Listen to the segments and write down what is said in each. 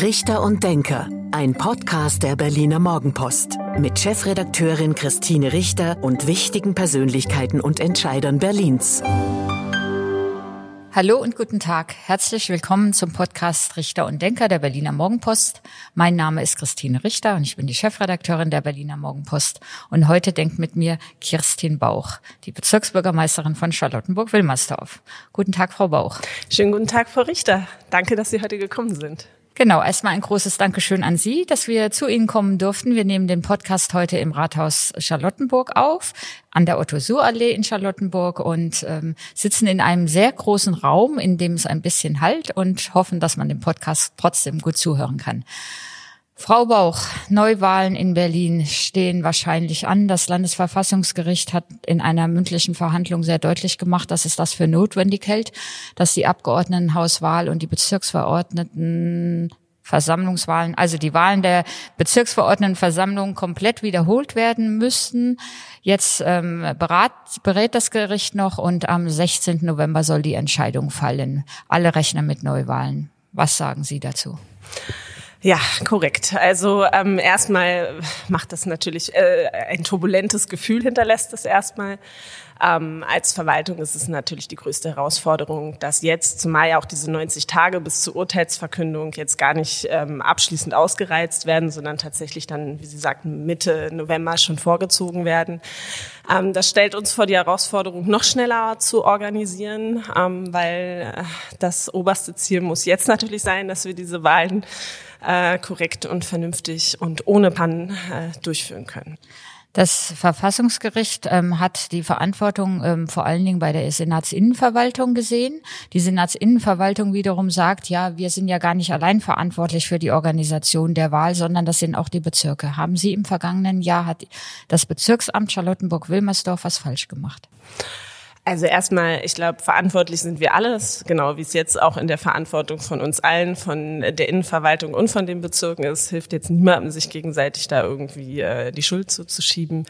Richter und Denker, ein Podcast der Berliner Morgenpost mit Chefredakteurin Christine Richter und wichtigen Persönlichkeiten und Entscheidern Berlins. Hallo und guten Tag. Herzlich willkommen zum Podcast Richter und Denker der Berliner Morgenpost. Mein Name ist Christine Richter und ich bin die Chefredakteurin der Berliner Morgenpost. Und heute denkt mit mir Kirstin Bauch, die Bezirksbürgermeisterin von Charlottenburg-Wilmersdorf. Guten Tag, Frau Bauch. Schönen guten Tag, Frau Richter. Danke, dass Sie heute gekommen sind. Genau, erstmal ein großes Dankeschön an Sie, dass wir zu Ihnen kommen durften. Wir nehmen den Podcast heute im Rathaus Charlottenburg auf, an der Otto-Suhr-Allee in Charlottenburg und ähm, sitzen in einem sehr großen Raum, in dem es ein bisschen halt und hoffen, dass man dem Podcast trotzdem gut zuhören kann. Frau Bauch, Neuwahlen in Berlin stehen wahrscheinlich an. Das Landesverfassungsgericht hat in einer mündlichen Verhandlung sehr deutlich gemacht, dass es das für notwendig hält, dass die Abgeordnetenhauswahl und die Bezirksverordneten Versammlungswahlen, also die Wahlen der Bezirksverordnetenversammlung komplett wiederholt werden müssten. Jetzt ähm, berat, berät das Gericht noch und am 16. November soll die Entscheidung fallen. Alle rechnen mit Neuwahlen. Was sagen Sie dazu? Ja, korrekt. Also ähm, erstmal macht das natürlich äh, ein turbulentes Gefühl hinterlässt es erstmal. Ähm, als Verwaltung ist es natürlich die größte Herausforderung, dass jetzt, zumal ja auch diese 90 Tage bis zur Urteilsverkündung jetzt gar nicht ähm, abschließend ausgereizt werden, sondern tatsächlich dann, wie Sie sagten, Mitte November schon vorgezogen werden. Ähm, das stellt uns vor die Herausforderung, noch schneller zu organisieren, ähm, weil äh, das oberste Ziel muss jetzt natürlich sein, dass wir diese Wahlen äh, korrekt und vernünftig und ohne Pannen äh, durchführen können. Das Verfassungsgericht ähm, hat die Verantwortung ähm, vor allen Dingen bei der Senatsinnenverwaltung gesehen. Die Senatsinnenverwaltung wiederum sagt, ja, wir sind ja gar nicht allein verantwortlich für die Organisation der Wahl, sondern das sind auch die Bezirke. Haben Sie im vergangenen Jahr, hat das Bezirksamt Charlottenburg-Wilmersdorf was falsch gemacht? Also erstmal, ich glaube, verantwortlich sind wir alles, genau wie es jetzt auch in der Verantwortung von uns allen, von der Innenverwaltung und von den Bezirken ist. Hilft jetzt niemandem, sich gegenseitig da irgendwie äh, die Schuld zuzuschieben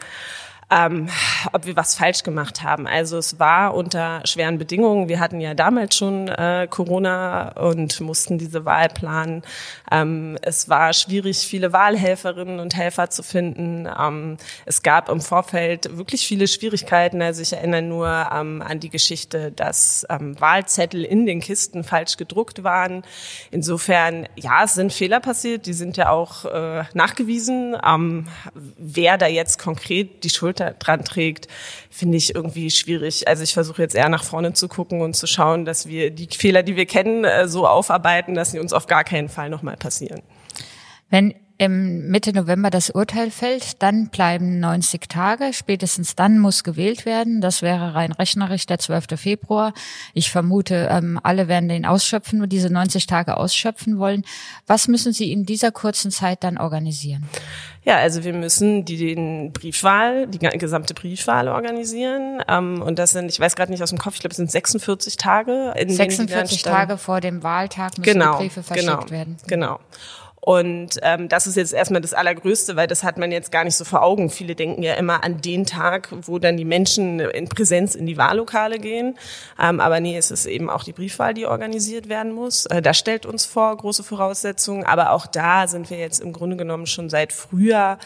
ähm, ob wir was falsch gemacht haben. Also es war unter schweren Bedingungen. Wir hatten ja damals schon äh, Corona und mussten diese Wahl planen. Ähm, es war schwierig, viele Wahlhelferinnen und Helfer zu finden. Ähm, es gab im Vorfeld wirklich viele Schwierigkeiten. Also ich erinnere nur ähm, an die Geschichte, dass ähm, Wahlzettel in den Kisten falsch gedruckt waren. Insofern, ja, es sind Fehler passiert. Die sind ja auch äh, nachgewiesen. Ähm, wer da jetzt konkret die Schuld dran trägt, finde ich irgendwie schwierig. Also ich versuche jetzt eher nach vorne zu gucken und zu schauen, dass wir die Fehler, die wir kennen, äh, so aufarbeiten, dass sie uns auf gar keinen Fall nochmal passieren. Wenn im Mitte November das Urteil fällt, dann bleiben 90 Tage. Spätestens dann muss gewählt werden. Das wäre rein rechnerisch der 12. Februar. Ich vermute, ähm, alle werden den ausschöpfen, diese 90 Tage ausschöpfen wollen. Was müssen Sie in dieser kurzen Zeit dann organisieren? Ja, also wir müssen die den Briefwahl, die gesamte Briefwahl organisieren. Ähm, und das sind, ich weiß gerade nicht aus dem Kopf, ich glaube, es sind 46 Tage. In 46 Tage vor dem Wahltag müssen genau, die Briefe verschickt genau, werden. Genau. Und ähm, das ist jetzt erstmal das Allergrößte, weil das hat man jetzt gar nicht so vor Augen. Viele denken ja immer an den Tag, wo dann die Menschen in Präsenz in die Wahllokale gehen. Ähm, aber nee, es ist eben auch die Briefwahl, die organisiert werden muss. Äh, das stellt uns vor große Voraussetzungen. Aber auch da sind wir jetzt im Grunde genommen schon seit Frühjahr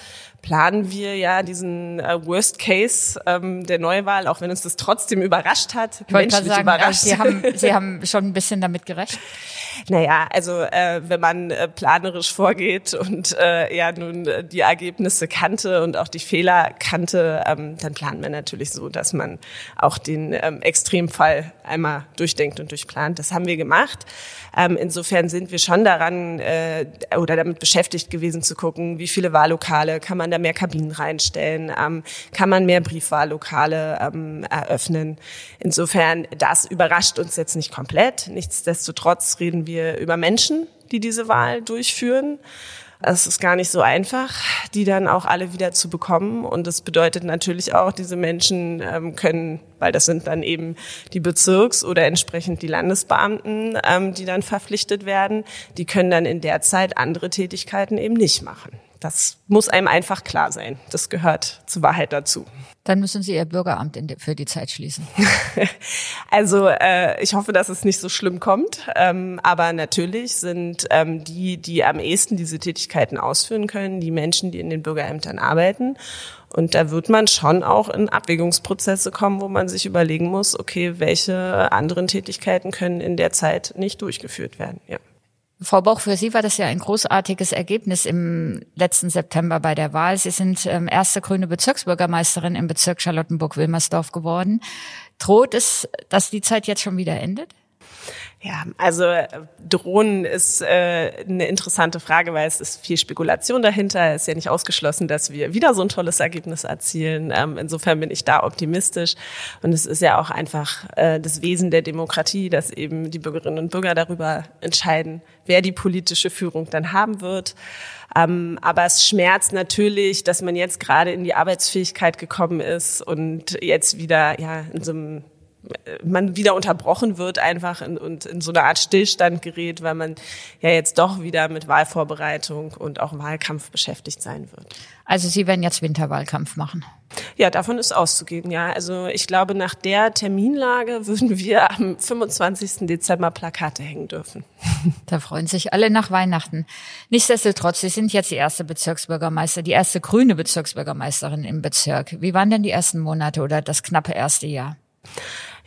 planen wir ja diesen äh, Worst Case ähm, der Neuwahl, auch wenn uns das trotzdem überrascht hat. Ich wollte sagen, überrascht. Sie, haben, Sie haben schon ein bisschen damit gerechnet. Naja, also äh, wenn man äh, planerisch vorgeht und äh, ja nun äh, die Ergebnisse kannte und auch die Fehler kannte, ähm, dann plant man natürlich so, dass man auch den ähm, Extremfall einmal durchdenkt und durchplant. Das haben wir gemacht. Ähm, insofern sind wir schon daran äh, oder damit beschäftigt gewesen zu gucken, wie viele Wahllokale kann man da mehr Kabinen reinstellen, ähm, kann man mehr Briefwahllokale ähm, eröffnen. Insofern, das überrascht uns jetzt nicht komplett. Nichtsdestotrotz reden wir über Menschen, die diese Wahl durchführen. Es ist gar nicht so einfach, die dann auch alle wieder zu bekommen. Und das bedeutet natürlich auch, diese Menschen ähm, können, weil das sind dann eben die Bezirks- oder entsprechend die Landesbeamten, ähm, die dann verpflichtet werden, die können dann in der Zeit andere Tätigkeiten eben nicht machen. Das muss einem einfach klar sein. Das gehört zur Wahrheit dazu. Dann müssen Sie Ihr Bürgeramt de, für die Zeit schließen. also äh, ich hoffe, dass es nicht so schlimm kommt. Ähm, aber natürlich sind ähm, die, die am ehesten diese Tätigkeiten ausführen können, die Menschen, die in den Bürgerämtern arbeiten. Und da wird man schon auch in Abwägungsprozesse kommen, wo man sich überlegen muss, okay, welche anderen Tätigkeiten können in der Zeit nicht durchgeführt werden. Ja. Frau Boch, für Sie war das ja ein großartiges Ergebnis im letzten September bei der Wahl. Sie sind ähm, erste grüne Bezirksbürgermeisterin im Bezirk Charlottenburg-Wilmersdorf geworden. Droht es, dass die Zeit jetzt schon wieder endet? Ja, also äh, Drohnen ist äh, eine interessante Frage, weil es ist viel Spekulation dahinter. Es ist ja nicht ausgeschlossen, dass wir wieder so ein tolles Ergebnis erzielen. Ähm, insofern bin ich da optimistisch. Und es ist ja auch einfach äh, das Wesen der Demokratie, dass eben die Bürgerinnen und Bürger darüber entscheiden, wer die politische Führung dann haben wird. Ähm, aber es schmerzt natürlich, dass man jetzt gerade in die Arbeitsfähigkeit gekommen ist und jetzt wieder ja in so einem man wieder unterbrochen wird einfach in, und in so eine Art Stillstand gerät, weil man ja jetzt doch wieder mit Wahlvorbereitung und auch Wahlkampf beschäftigt sein wird. Also Sie werden jetzt Winterwahlkampf machen? Ja, davon ist auszugehen, ja. Also ich glaube, nach der Terminlage würden wir am 25. Dezember Plakate hängen dürfen. Da freuen sich alle nach Weihnachten. Nichtsdestotrotz, Sie sind jetzt die erste Bezirksbürgermeister, die erste grüne Bezirksbürgermeisterin im Bezirk. Wie waren denn die ersten Monate oder das knappe erste Jahr?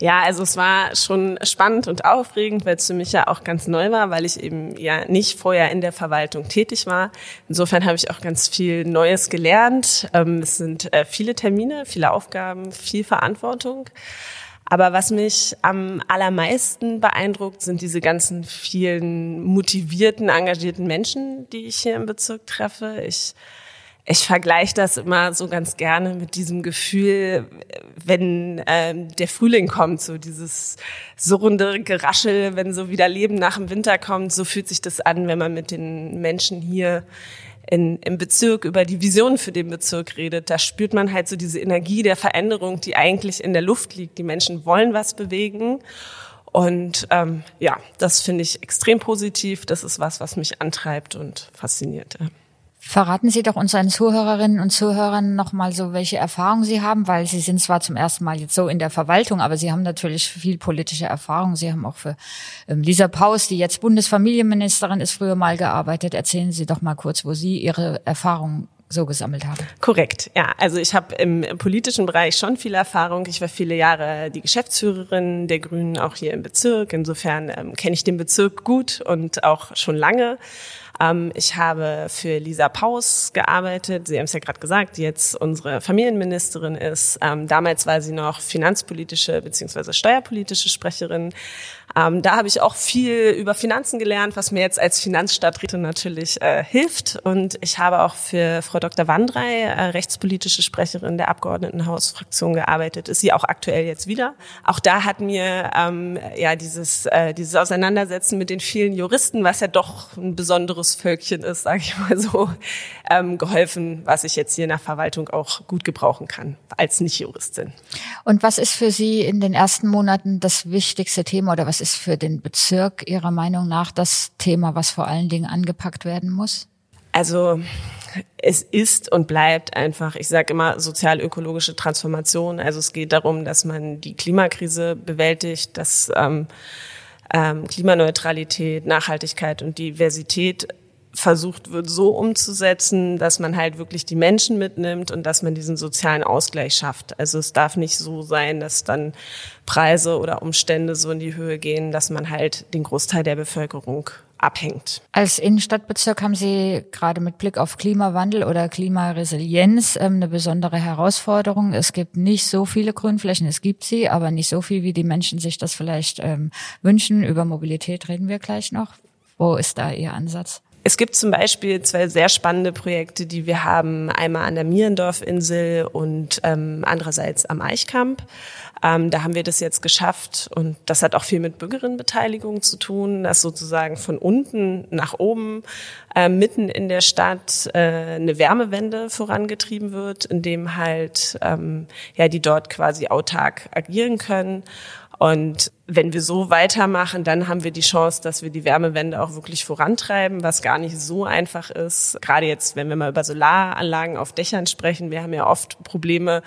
Ja, also es war schon spannend und aufregend, weil es für mich ja auch ganz neu war, weil ich eben ja nicht vorher in der Verwaltung tätig war. Insofern habe ich auch ganz viel Neues gelernt. Ähm, es sind äh, viele Termine, viele Aufgaben, viel Verantwortung. Aber was mich am allermeisten beeindruckt, sind diese ganzen vielen motivierten, engagierten Menschen, die ich hier im Bezirk treffe. Ich ich vergleiche das immer so ganz gerne mit diesem Gefühl, wenn ähm, der Frühling kommt, so dieses surrende Geraschel, wenn so wieder Leben nach dem Winter kommt, so fühlt sich das an, wenn man mit den Menschen hier in, im Bezirk über die Vision für den Bezirk redet. Da spürt man halt so diese Energie der Veränderung, die eigentlich in der Luft liegt. Die Menschen wollen was bewegen. Und ähm, ja, das finde ich extrem positiv. Das ist was, was mich antreibt und fasziniert. Verraten Sie doch unseren Zuhörerinnen und Zuhörern nochmal so, welche Erfahrungen Sie haben, weil Sie sind zwar zum ersten Mal jetzt so in der Verwaltung, aber Sie haben natürlich viel politische Erfahrung. Sie haben auch für ähm, Lisa Paus, die jetzt Bundesfamilienministerin ist, früher mal gearbeitet. Erzählen Sie doch mal kurz, wo Sie Ihre Erfahrungen so gesammelt haben. Korrekt, ja. Also ich habe im politischen Bereich schon viel Erfahrung. Ich war viele Jahre die Geschäftsführerin der Grünen, auch hier im Bezirk. Insofern ähm, kenne ich den Bezirk gut und auch schon lange. Ähm, ich habe für Lisa Paus gearbeitet. Sie haben es ja gerade gesagt, die jetzt unsere Familienministerin ist. Ähm, damals war sie noch finanzpolitische beziehungsweise steuerpolitische Sprecherin. Ähm, da habe ich auch viel über Finanzen gelernt, was mir jetzt als Finanzstadträtin natürlich äh, hilft. Und ich habe auch für Frau Dr. Wandrei, äh, rechtspolitische Sprecherin der Abgeordnetenhausfraktion, gearbeitet. Ist sie auch aktuell jetzt wieder. Auch da hat mir ähm, ja dieses äh, dieses Auseinandersetzen mit den vielen Juristen, was ja doch ein besonderes Völkchen ist, sage ich mal so, ähm, geholfen, was ich jetzt hier in der Verwaltung auch gut gebrauchen kann als Nicht-Juristin. Und was ist für Sie in den ersten Monaten das wichtigste Thema oder was ist für den Bezirk Ihrer Meinung nach das Thema, was vor allen Dingen angepackt werden muss? Also es ist und bleibt einfach, ich sage immer, sozial-ökologische Transformation. Also es geht darum, dass man die Klimakrise bewältigt, dass ähm, ähm, Klimaneutralität, Nachhaltigkeit und Diversität versucht wird, so umzusetzen, dass man halt wirklich die Menschen mitnimmt und dass man diesen sozialen Ausgleich schafft. Also es darf nicht so sein, dass dann Preise oder Umstände so in die Höhe gehen, dass man halt den Großteil der Bevölkerung abhängt. Als Innenstadtbezirk haben Sie gerade mit Blick auf Klimawandel oder Klimaresilienz ähm, eine besondere Herausforderung. Es gibt nicht so viele Grünflächen, es gibt sie, aber nicht so viel, wie die Menschen sich das vielleicht ähm, wünschen. Über Mobilität reden wir gleich noch. Wo ist da Ihr Ansatz? Es gibt zum Beispiel zwei sehr spannende Projekte, die wir haben. Einmal an der Mierendorfinsel und ähm, andererseits am Eichkamp. Ähm, da haben wir das jetzt geschafft und das hat auch viel mit Bürgerinnenbeteiligung zu tun, dass sozusagen von unten nach oben äh, mitten in der Stadt äh, eine Wärmewende vorangetrieben wird, indem halt ähm, ja die dort quasi autark agieren können und wenn wir so weitermachen, dann haben wir die Chance, dass wir die Wärmewende auch wirklich vorantreiben, was gar nicht so einfach ist. Gerade jetzt, wenn wir mal über Solaranlagen auf Dächern sprechen, wir haben ja oft Probleme,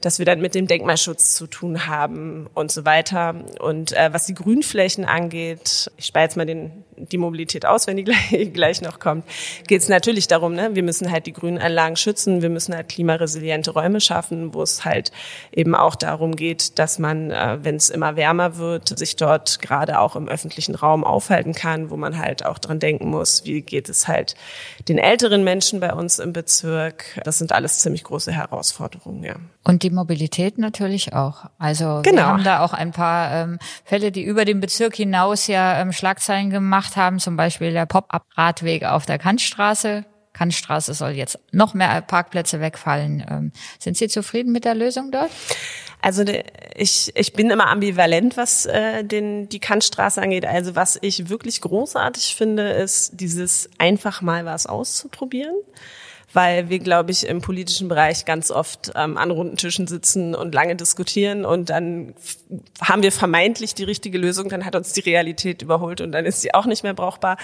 dass wir dann mit dem Denkmalschutz zu tun haben und so weiter. Und äh, was die Grünflächen angeht, ich spare jetzt mal den, die Mobilität aus, wenn die gleich, gleich noch kommt, geht es natürlich darum, ne, wir müssen halt die Grünanlagen schützen, wir müssen halt klimaresiliente Räume schaffen, wo es halt eben auch darum geht, dass man, äh, wenn es immer wärmer wird, sich dort gerade auch im öffentlichen Raum aufhalten kann, wo man halt auch dran denken muss, wie geht es halt den älteren Menschen bei uns im Bezirk. Das sind alles ziemlich große Herausforderungen, ja. Und die Mobilität natürlich auch. Also genau. wir haben da auch ein paar ähm, Fälle, die über den Bezirk hinaus ja ähm, Schlagzeilen gemacht haben, zum Beispiel der Pop-up-Radweg auf der Kantstraße. Kantstraße soll jetzt noch mehr Parkplätze wegfallen. Ähm, sind Sie zufrieden mit der Lösung dort? Also ich, ich bin immer ambivalent, was äh, den, die Kantstraße angeht. Also was ich wirklich großartig finde, ist dieses einfach mal was auszuprobieren weil wir, glaube ich, im politischen Bereich ganz oft ähm, an runden Tischen sitzen und lange diskutieren und dann haben wir vermeintlich die richtige Lösung, dann hat uns die Realität überholt und dann ist sie auch nicht mehr brauchbar.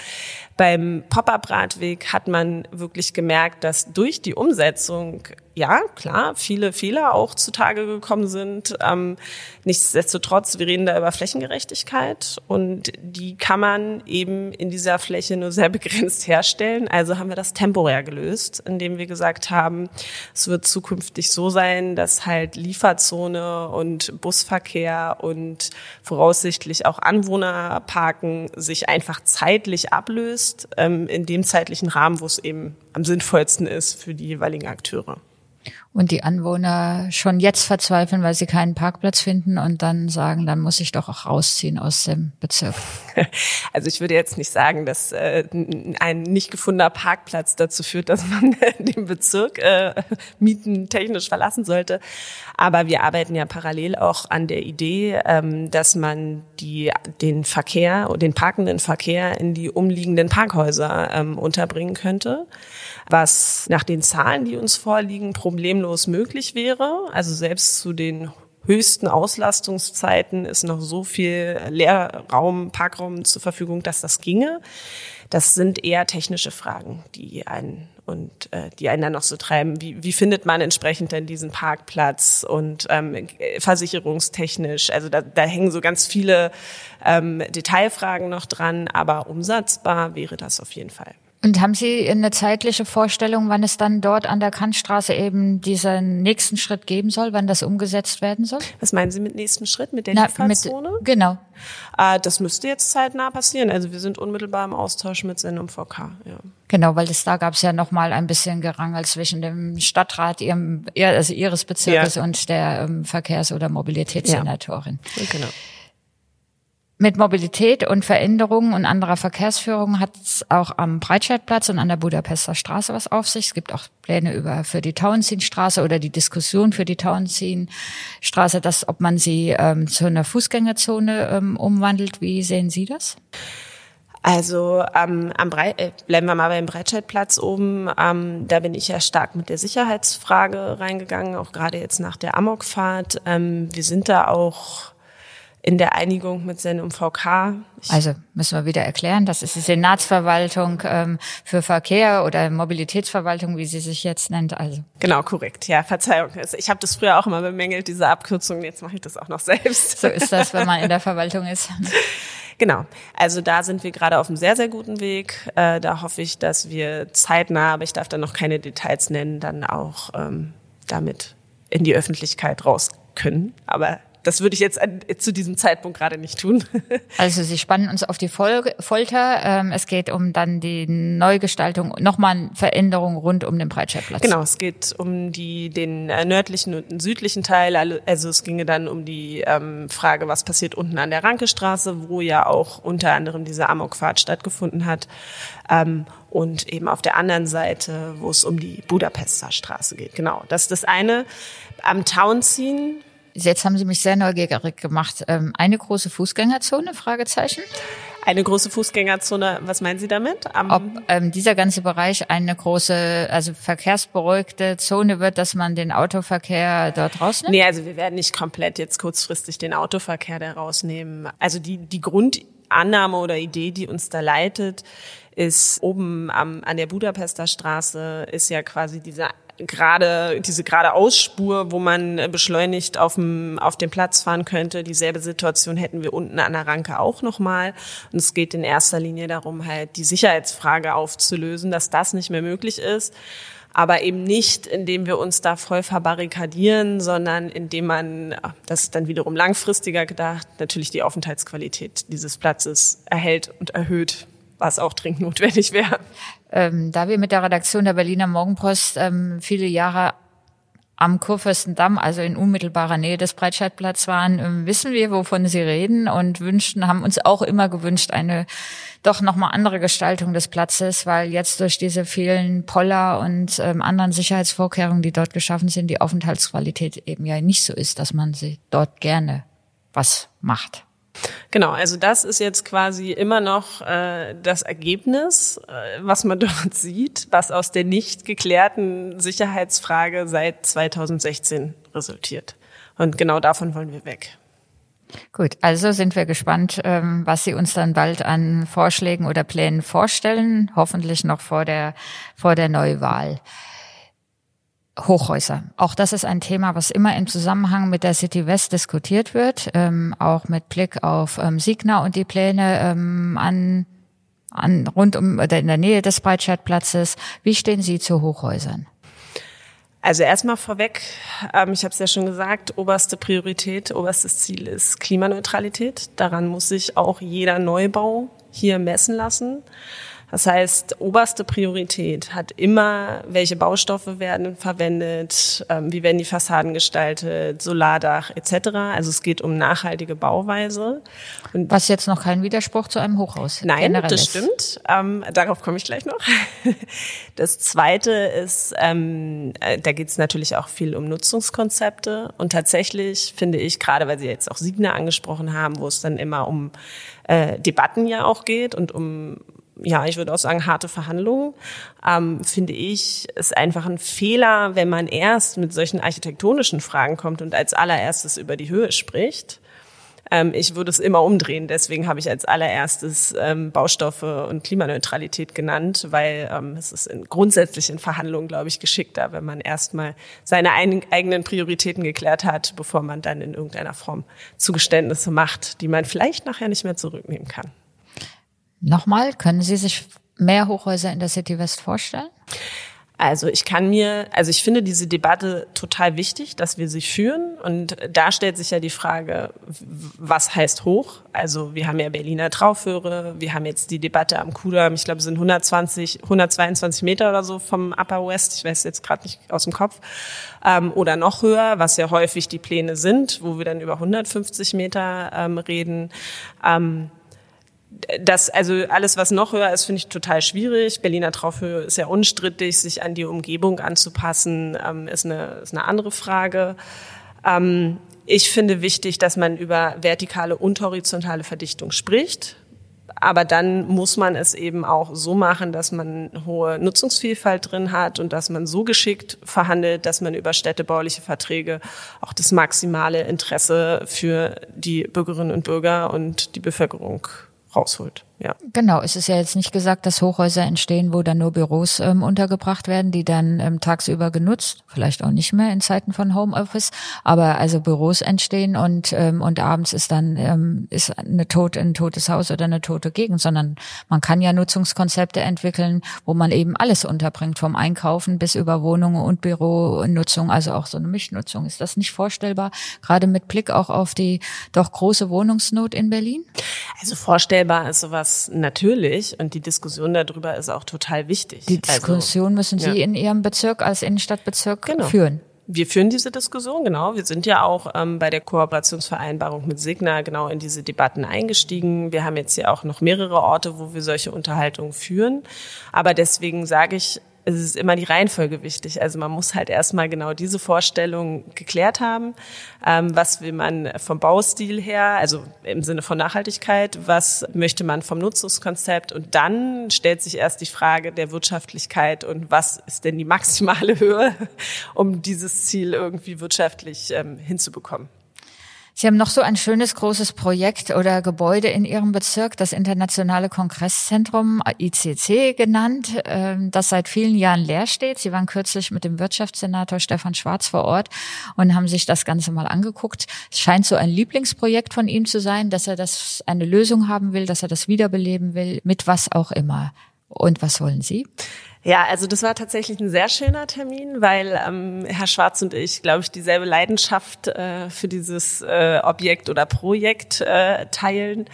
Beim Pop-up-Radweg hat man wirklich gemerkt, dass durch die Umsetzung ja, klar, viele Fehler auch zutage gekommen sind. Ähm, nichtsdestotrotz, wir reden da über Flächengerechtigkeit und die kann man eben in dieser Fläche nur sehr begrenzt herstellen. Also haben wir das temporär gelöst, indem wir gesagt haben, es wird zukünftig so sein, dass halt Lieferzone und Busverkehr und voraussichtlich auch Anwohnerparken sich einfach zeitlich ablöst, ähm, in dem zeitlichen Rahmen, wo es eben am sinnvollsten ist für die jeweiligen Akteure und die Anwohner schon jetzt verzweifeln, weil sie keinen Parkplatz finden und dann sagen, dann muss ich doch auch rausziehen aus dem Bezirk. Also ich würde jetzt nicht sagen, dass äh, ein nicht gefundener Parkplatz dazu führt, dass man den Bezirk äh, mietentechnisch verlassen sollte. Aber wir arbeiten ja parallel auch an der Idee, ähm, dass man die, den Verkehr, den parkenden Verkehr in die umliegenden Parkhäuser ähm, unterbringen könnte was nach den Zahlen, die uns vorliegen, problemlos möglich wäre. Also selbst zu den höchsten Auslastungszeiten ist noch so viel Leerraum, Parkraum zur Verfügung, dass das ginge. Das sind eher technische Fragen, die einen und äh, die einen dann noch so treiben. Wie, wie findet man entsprechend denn diesen Parkplatz und ähm, versicherungstechnisch? Also da, da hängen so ganz viele ähm, Detailfragen noch dran, aber umsatzbar wäre das auf jeden Fall. Und haben Sie eine zeitliche Vorstellung, wann es dann dort an der Kantstraße eben diesen nächsten Schritt geben soll, wann das umgesetzt werden soll? Was meinen Sie mit nächsten Schritt, mit der Na, Lieferzone? Mit, genau. Äh, das müsste jetzt zeitnah passieren. Also wir sind unmittelbar im Austausch mit Sendung VK. Ja. Genau, weil das, da gab es ja noch mal ein bisschen Gerangel zwischen dem Stadtrat, ihrem, also ihres Bezirkes ja. und der ähm, Verkehrs- oder Mobilitätssenatorin. Ja. Genau. Mit Mobilität und Veränderungen und anderer Verkehrsführung hat es auch am Breitscheidplatz und an der Budapester Straße was auf sich. Es gibt auch Pläne über für die Tauentzienstraße oder die Diskussion für die Tauentzienstraße, dass ob man sie ähm, zu einer Fußgängerzone ähm, umwandelt. Wie sehen Sie das? Also ähm, am Breit, äh, bleiben wir mal beim Breitscheidplatz oben. Ähm, da bin ich ja stark mit der Sicherheitsfrage reingegangen, auch gerade jetzt nach der Amokfahrt. Ähm, wir sind da auch in der Einigung mit Sen und VK. Ich also müssen wir wieder erklären, das ist die Senatsverwaltung ähm, für Verkehr oder Mobilitätsverwaltung, wie sie sich jetzt nennt. Also genau, korrekt. Ja, Verzeihung. Ich habe das früher auch immer bemängelt, diese Abkürzung. Jetzt mache ich das auch noch selbst. So ist das, wenn man in der Verwaltung ist. Genau. Also da sind wir gerade auf einem sehr, sehr guten Weg. Äh, da hoffe ich, dass wir zeitnah, aber ich darf da noch keine Details nennen, dann auch ähm, damit in die Öffentlichkeit raus können. Aber das würde ich jetzt an, zu diesem Zeitpunkt gerade nicht tun. Also Sie spannen uns auf die Fol Folter. Ähm, es geht um dann die Neugestaltung, nochmal Veränderung rund um den Breitscheidplatz. Genau, es geht um die, den äh, nördlichen und den südlichen Teil. Also es ginge dann um die ähm, Frage, was passiert unten an der Rankestraße, wo ja auch unter anderem diese Amokfahrt stattgefunden hat. Ähm, und eben auf der anderen Seite, wo es um die Budapester Straße geht. Genau, das ist das eine. Am Townziehen Jetzt haben Sie mich sehr neugierig gemacht. Ähm, eine große Fußgängerzone? Fragezeichen. Eine große Fußgängerzone, was meinen Sie damit? Am Ob ähm, dieser ganze Bereich eine große, also verkehrsberuhigte Zone wird, dass man den Autoverkehr dort rausnimmt? Nee, also wir werden nicht komplett jetzt kurzfristig den Autoverkehr da rausnehmen. Also die, die Grundannahme oder Idee, die uns da leitet, ist oben am, an der Budapester Straße ist ja quasi diese gerade diese gerade Ausspur, wo man beschleunigt auf dem auf dem Platz fahren könnte. Dieselbe Situation hätten wir unten an der Ranke auch nochmal. Und es geht in erster Linie darum, halt die Sicherheitsfrage aufzulösen, dass das nicht mehr möglich ist. Aber eben nicht, indem wir uns da voll verbarrikadieren, sondern indem man, das ist dann wiederum langfristiger gedacht, natürlich die Aufenthaltsqualität dieses Platzes erhält und erhöht was auch dringend notwendig wäre. Ähm, da wir mit der Redaktion der Berliner Morgenpost ähm, viele Jahre am Kurfürstendamm, also in unmittelbarer Nähe des Breitscheidplatz waren, ähm, wissen wir, wovon Sie reden und wünschten, haben uns auch immer gewünscht, eine doch nochmal andere Gestaltung des Platzes, weil jetzt durch diese vielen Poller und ähm, anderen Sicherheitsvorkehrungen, die dort geschaffen sind, die Aufenthaltsqualität eben ja nicht so ist, dass man sie dort gerne was macht. Genau, also das ist jetzt quasi immer noch äh, das Ergebnis, äh, was man dort sieht, was aus der nicht geklärten Sicherheitsfrage seit 2016 resultiert. Und genau davon wollen wir weg. Gut, also sind wir gespannt, ähm, was Sie uns dann bald an Vorschlägen oder Plänen vorstellen, hoffentlich noch vor der, vor der Neuwahl. Hochhäuser. Auch das ist ein Thema, was immer im Zusammenhang mit der City West diskutiert wird, ähm, auch mit Blick auf ähm, Signa und die Pläne ähm, an, an rund um oder in der Nähe des Breitscheidplatzes. Wie stehen Sie zu Hochhäusern? Also erstmal vorweg, ähm, ich habe es ja schon gesagt, oberste Priorität, oberstes Ziel ist Klimaneutralität. Daran muss sich auch jeder Neubau hier messen lassen. Das heißt, oberste Priorität hat immer, welche Baustoffe werden verwendet, ähm, wie werden die Fassaden gestaltet, Solardach etc. Also es geht um nachhaltige Bauweise. Und Was jetzt noch kein Widerspruch zu einem Hochhaus. Nein, das ist. stimmt. Ähm, darauf komme ich gleich noch. Das Zweite ist, ähm, äh, da geht es natürlich auch viel um Nutzungskonzepte. Und tatsächlich finde ich, gerade weil Sie jetzt auch Signa angesprochen haben, wo es dann immer um äh, Debatten ja auch geht und um ja, ich würde auch sagen, harte Verhandlungen, ähm, finde ich, ist einfach ein Fehler, wenn man erst mit solchen architektonischen Fragen kommt und als allererstes über die Höhe spricht. Ähm, ich würde es immer umdrehen, deswegen habe ich als allererstes ähm, Baustoffe und Klimaneutralität genannt, weil ähm, es ist in, grundsätzlich in Verhandlungen, glaube ich, geschickter, wenn man erstmal seine ein, eigenen Prioritäten geklärt hat, bevor man dann in irgendeiner Form Zugeständnisse macht, die man vielleicht nachher nicht mehr zurücknehmen kann. Nochmal, können Sie sich mehr Hochhäuser in der City West vorstellen? Also ich kann mir, also ich finde diese Debatte total wichtig, dass wir sie führen. Und da stellt sich ja die Frage, was heißt hoch? Also wir haben ja Berliner Traufhöre, wir haben jetzt die Debatte am Kudamm, ich glaube, es sind 120, 122 Meter oder so vom Upper West, ich weiß jetzt gerade nicht aus dem Kopf, ähm, oder noch höher, was ja häufig die Pläne sind, wo wir dann über 150 Meter ähm, reden. Ähm, das, also alles, was noch höher ist, finde ich total schwierig. Berliner Traufhöhe ist ja unstrittig, sich an die Umgebung anzupassen, ähm, ist, eine, ist eine andere Frage. Ähm, ich finde wichtig, dass man über vertikale und horizontale Verdichtung spricht. Aber dann muss man es eben auch so machen, dass man hohe Nutzungsvielfalt drin hat und dass man so geschickt verhandelt, dass man über städtebauliche Verträge auch das maximale Interesse für die Bürgerinnen und Bürger und die Bevölkerung rausholt. Ja. Genau, es ist ja jetzt nicht gesagt, dass Hochhäuser entstehen, wo dann nur Büros ähm, untergebracht werden, die dann ähm, tagsüber genutzt, vielleicht auch nicht mehr in Zeiten von Homeoffice, aber also Büros entstehen und ähm, und abends ist dann ähm, ist eine tot ein totes Haus oder eine tote Gegend, sondern man kann ja Nutzungskonzepte entwickeln, wo man eben alles unterbringt, vom Einkaufen bis über Wohnungen und Büronutzung, also auch so eine Mischnutzung. Ist das nicht vorstellbar, gerade mit Blick auch auf die doch große Wohnungsnot in Berlin? Also vorstellbar ist sowas das natürlich und die Diskussion darüber ist auch total wichtig. Die also, Diskussion also, müssen Sie ja. in Ihrem Bezirk als Innenstadtbezirk genau. führen. Wir führen diese Diskussion, genau. Wir sind ja auch ähm, bei der Kooperationsvereinbarung mit Signa genau in diese Debatten eingestiegen. Wir haben jetzt ja auch noch mehrere Orte, wo wir solche Unterhaltungen führen. Aber deswegen sage ich, es ist immer die Reihenfolge wichtig. Also man muss halt erstmal genau diese Vorstellung geklärt haben. Ähm, was will man vom Baustil her, also im Sinne von Nachhaltigkeit, was möchte man vom Nutzungskonzept und dann stellt sich erst die Frage der Wirtschaftlichkeit und was ist denn die maximale Höhe, um dieses Ziel irgendwie wirtschaftlich ähm, hinzubekommen. Sie haben noch so ein schönes großes Projekt oder Gebäude in Ihrem Bezirk, das Internationale Kongresszentrum ICC genannt, ähm, das seit vielen Jahren leer steht. Sie waren kürzlich mit dem Wirtschaftssenator Stefan Schwarz vor Ort und haben sich das Ganze mal angeguckt. Es scheint so ein Lieblingsprojekt von ihm zu sein, dass er das eine Lösung haben will, dass er das wiederbeleben will, mit was auch immer. Und was wollen Sie? Ja, also das war tatsächlich ein sehr schöner Termin, weil ähm, Herr Schwarz und ich, glaube ich, dieselbe Leidenschaft äh, für dieses äh, Objekt oder Projekt äh, teilen.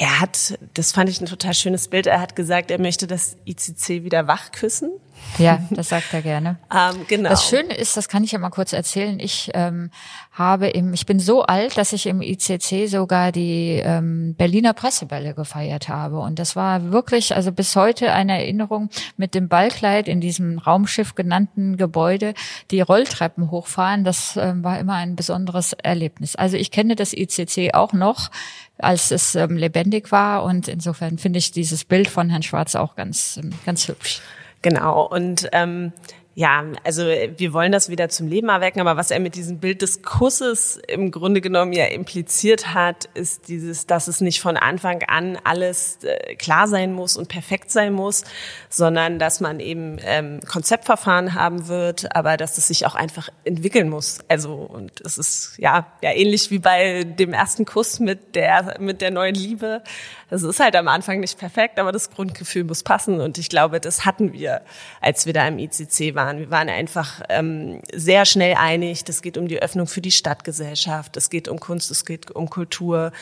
Er hat, das fand ich ein total schönes Bild, er hat gesagt, er möchte das ICC wieder wach küssen. Ja, das sagt er gerne. ähm, genau. Das Schöne ist, das kann ich ja mal kurz erzählen, ich ähm, habe im, ich bin so alt, dass ich im ICC sogar die ähm, Berliner Pressebälle gefeiert habe. Und das war wirklich, also bis heute eine Erinnerung mit dem Ballkleid in diesem Raumschiff genannten Gebäude, die Rolltreppen hochfahren. Das ähm, war immer ein besonderes Erlebnis. Also ich kenne das ICC auch noch als es ähm, lebendig war. Und insofern finde ich dieses Bild von Herrn Schwarz auch ganz, ähm, ganz hübsch. Genau. Und ähm, ja, also wir wollen das wieder zum Leben erwecken, aber was er mit diesem Bild des Kusses im Grunde genommen ja impliziert hat, ist dieses, dass es nicht von Anfang an alles äh, klar sein muss und perfekt sein muss, sondern dass man eben ähm, Konzeptverfahren haben wird, aber dass es sich auch einfach entwickeln muss. Also und es ist ja ja ähnlich wie bei dem ersten Kuss mit der mit der neuen Liebe. Es ist halt am Anfang nicht perfekt, aber das Grundgefühl muss passen und ich glaube, das hatten wir, als wir da im ICC waren waren. Wir waren einfach ähm, sehr schnell einig, das geht um die Öffnung für die Stadtgesellschaft, es geht um Kunst, es geht um Kultur.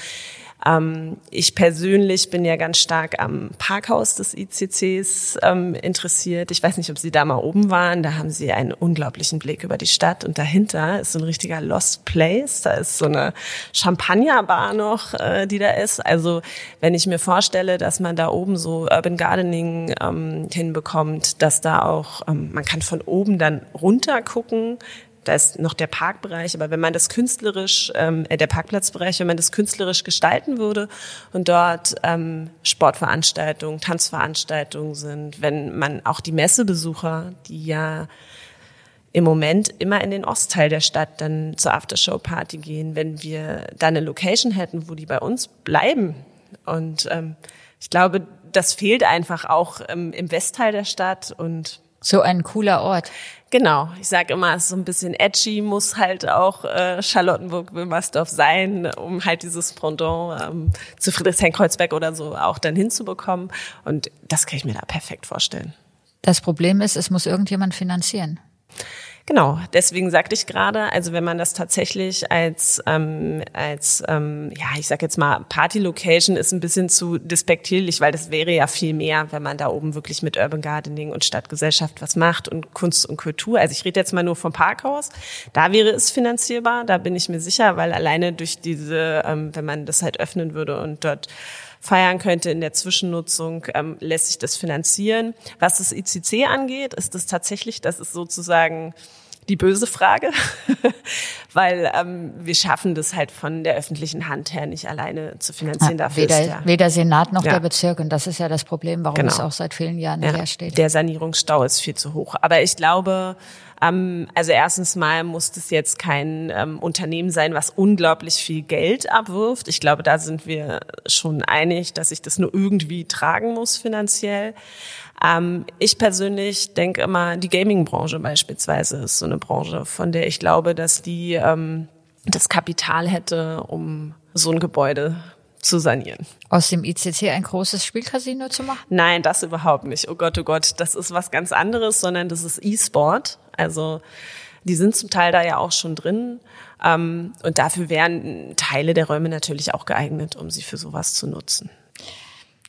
Ähm, ich persönlich bin ja ganz stark am Parkhaus des ICCs ähm, interessiert. Ich weiß nicht, ob Sie da mal oben waren. Da haben Sie einen unglaublichen Blick über die Stadt und dahinter ist so ein richtiger Lost Place. Da ist so eine Champagnerbar noch, äh, die da ist. Also wenn ich mir vorstelle, dass man da oben so Urban Gardening ähm, hinbekommt, dass da auch ähm, man kann von oben dann runter gucken da ist noch der Parkbereich, aber wenn man das künstlerisch, ähm, äh, der Parkplatzbereich, wenn man das künstlerisch gestalten würde und dort ähm, Sportveranstaltungen, Tanzveranstaltungen sind, wenn man auch die Messebesucher, die ja im Moment immer in den Ostteil der Stadt dann zur Aftershow-Party gehen, wenn wir da eine Location hätten, wo die bei uns bleiben. Und ähm, ich glaube, das fehlt einfach auch ähm, im Westteil der Stadt und so ein cooler Ort. Genau, ich sage immer, es ist so ein bisschen edgy, muss halt auch äh, Charlottenburg-Wilmersdorf sein, um halt dieses Pendant ähm, zu Friedrichshain-Kreuzberg oder so auch dann hinzubekommen. Und das kann ich mir da perfekt vorstellen. Das Problem ist, es muss irgendjemand finanzieren. Genau, deswegen sagte ich gerade, also wenn man das tatsächlich als ähm, als ähm, ja, ich sag jetzt mal Party-Location ist ein bisschen zu despektierlich, weil das wäre ja viel mehr, wenn man da oben wirklich mit Urban Gardening und Stadtgesellschaft was macht und Kunst und Kultur. Also ich rede jetzt mal nur vom Parkhaus. Da wäre es finanzierbar, da bin ich mir sicher, weil alleine durch diese, ähm, wenn man das halt öffnen würde und dort feiern könnte in der Zwischennutzung, ähm, lässt sich das finanzieren. Was das ICC angeht, ist das tatsächlich, das ist sozusagen die böse Frage, weil ähm, wir schaffen das halt von der öffentlichen Hand her nicht alleine zu finanzieren. Ja, Dafür weder, ist der, weder Senat noch ja. der Bezirk und das ist ja das Problem, warum genau. es auch seit vielen Jahren ja, leer steht. Der Sanierungsstau ist viel zu hoch. Aber ich glaube, also erstens mal muss das jetzt kein ähm, Unternehmen sein, was unglaublich viel Geld abwirft. Ich glaube, da sind wir schon einig, dass ich das nur irgendwie tragen muss finanziell. Ähm, ich persönlich denke immer, die Gaming-Branche beispielsweise ist so eine Branche, von der ich glaube, dass die ähm, das Kapital hätte, um so ein Gebäude zu sanieren. Aus dem ICC ein großes Spielcasino zu machen? Nein, das überhaupt nicht. Oh Gott, oh Gott, das ist was ganz anderes, sondern das ist E-Sport. Also die sind zum Teil da ja auch schon drin. Ähm, und dafür wären Teile der Räume natürlich auch geeignet, um sie für sowas zu nutzen.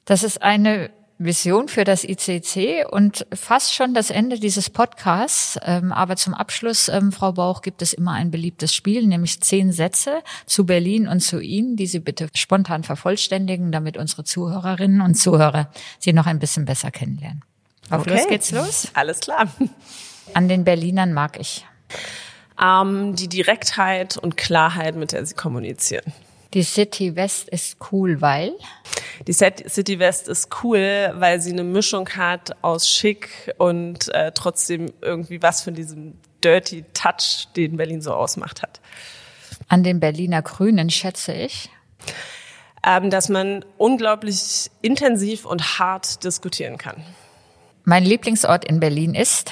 Das ist eine Vision für das ICC und fast schon das Ende dieses Podcasts. Ähm, aber zum Abschluss, ähm, Frau Bauch, gibt es immer ein beliebtes Spiel, nämlich zehn Sätze zu Berlin und zu Ihnen, die Sie bitte spontan vervollständigen, damit unsere Zuhörerinnen und Zuhörer Sie noch ein bisschen besser kennenlernen. Auf Okay. los geht's los. Alles klar. An den Berlinern mag ich. Ähm, die Direktheit und Klarheit, mit der sie kommunizieren. Die City West ist cool, weil Die City West ist cool, weil sie eine Mischung hat aus schick und äh, trotzdem irgendwie was von diesem dirty Touch, den Berlin so ausmacht hat. an den Berliner Grünen schätze ich. Ähm, dass man unglaublich intensiv und hart diskutieren kann. Mein Lieblingsort in Berlin ist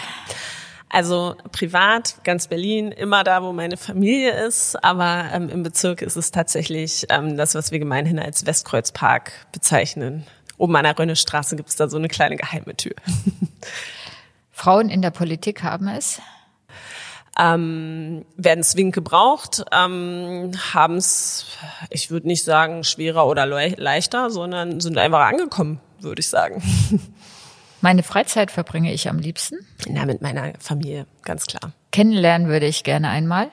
Also privat, ganz Berlin, immer da, wo meine Familie ist, aber ähm, im Bezirk ist es tatsächlich ähm, das, was wir gemeinhin als Westkreuzpark bezeichnen. Oben an der Rönnestraße gibt es da so eine kleine geheime Tür. Frauen in der Politik haben es. ähm, werden zwingend gebraucht, ähm, haben es, ich würde nicht sagen schwerer oder leichter, sondern sind einfach angekommen, würde ich sagen. Meine Freizeit verbringe ich am liebsten. Na, mit meiner Familie, ganz klar. Kennenlernen würde ich gerne einmal.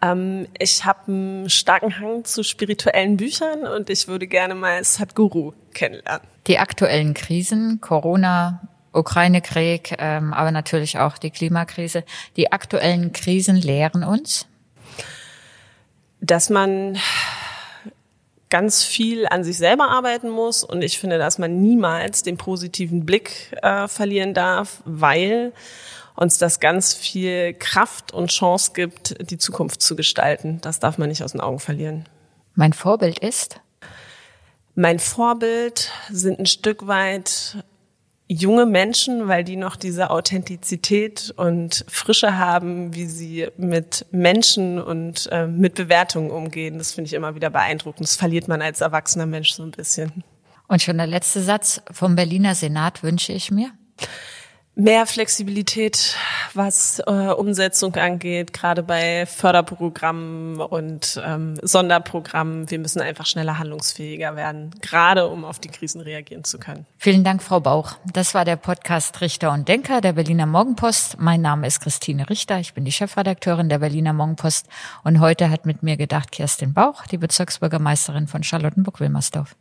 Ähm, ich habe einen starken Hang zu spirituellen Büchern und ich würde gerne mal Sadhguru kennenlernen. Die aktuellen Krisen, Corona, Ukraine-Krieg, ähm, aber natürlich auch die Klimakrise. Die aktuellen Krisen lehren uns. Dass man ganz viel an sich selber arbeiten muss und ich finde, dass man niemals den positiven Blick äh, verlieren darf, weil uns das ganz viel Kraft und Chance gibt, die Zukunft zu gestalten. Das darf man nicht aus den Augen verlieren. Mein Vorbild ist Mein Vorbild sind ein Stück weit junge Menschen, weil die noch diese Authentizität und Frische haben, wie sie mit Menschen und äh, mit Bewertungen umgehen. Das finde ich immer wieder beeindruckend. Das verliert man als erwachsener Mensch so ein bisschen. und schon der letzte Satz vom Berliner Senat wünsche ich mir. Mehr Flexibilität, was äh, Umsetzung angeht, gerade bei Förderprogrammen und ähm, Sonderprogrammen. Wir müssen einfach schneller handlungsfähiger werden, gerade um auf die Krisen reagieren zu können. Vielen Dank, Frau Bauch. Das war der Podcast Richter und Denker der Berliner Morgenpost. Mein Name ist Christine Richter. Ich bin die Chefredakteurin der Berliner Morgenpost. Und heute hat mit mir gedacht Kerstin Bauch, die Bezirksbürgermeisterin von Charlottenburg-Wilmersdorf.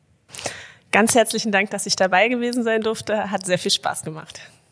Ganz herzlichen Dank, dass ich dabei gewesen sein durfte. Hat sehr viel Spaß gemacht.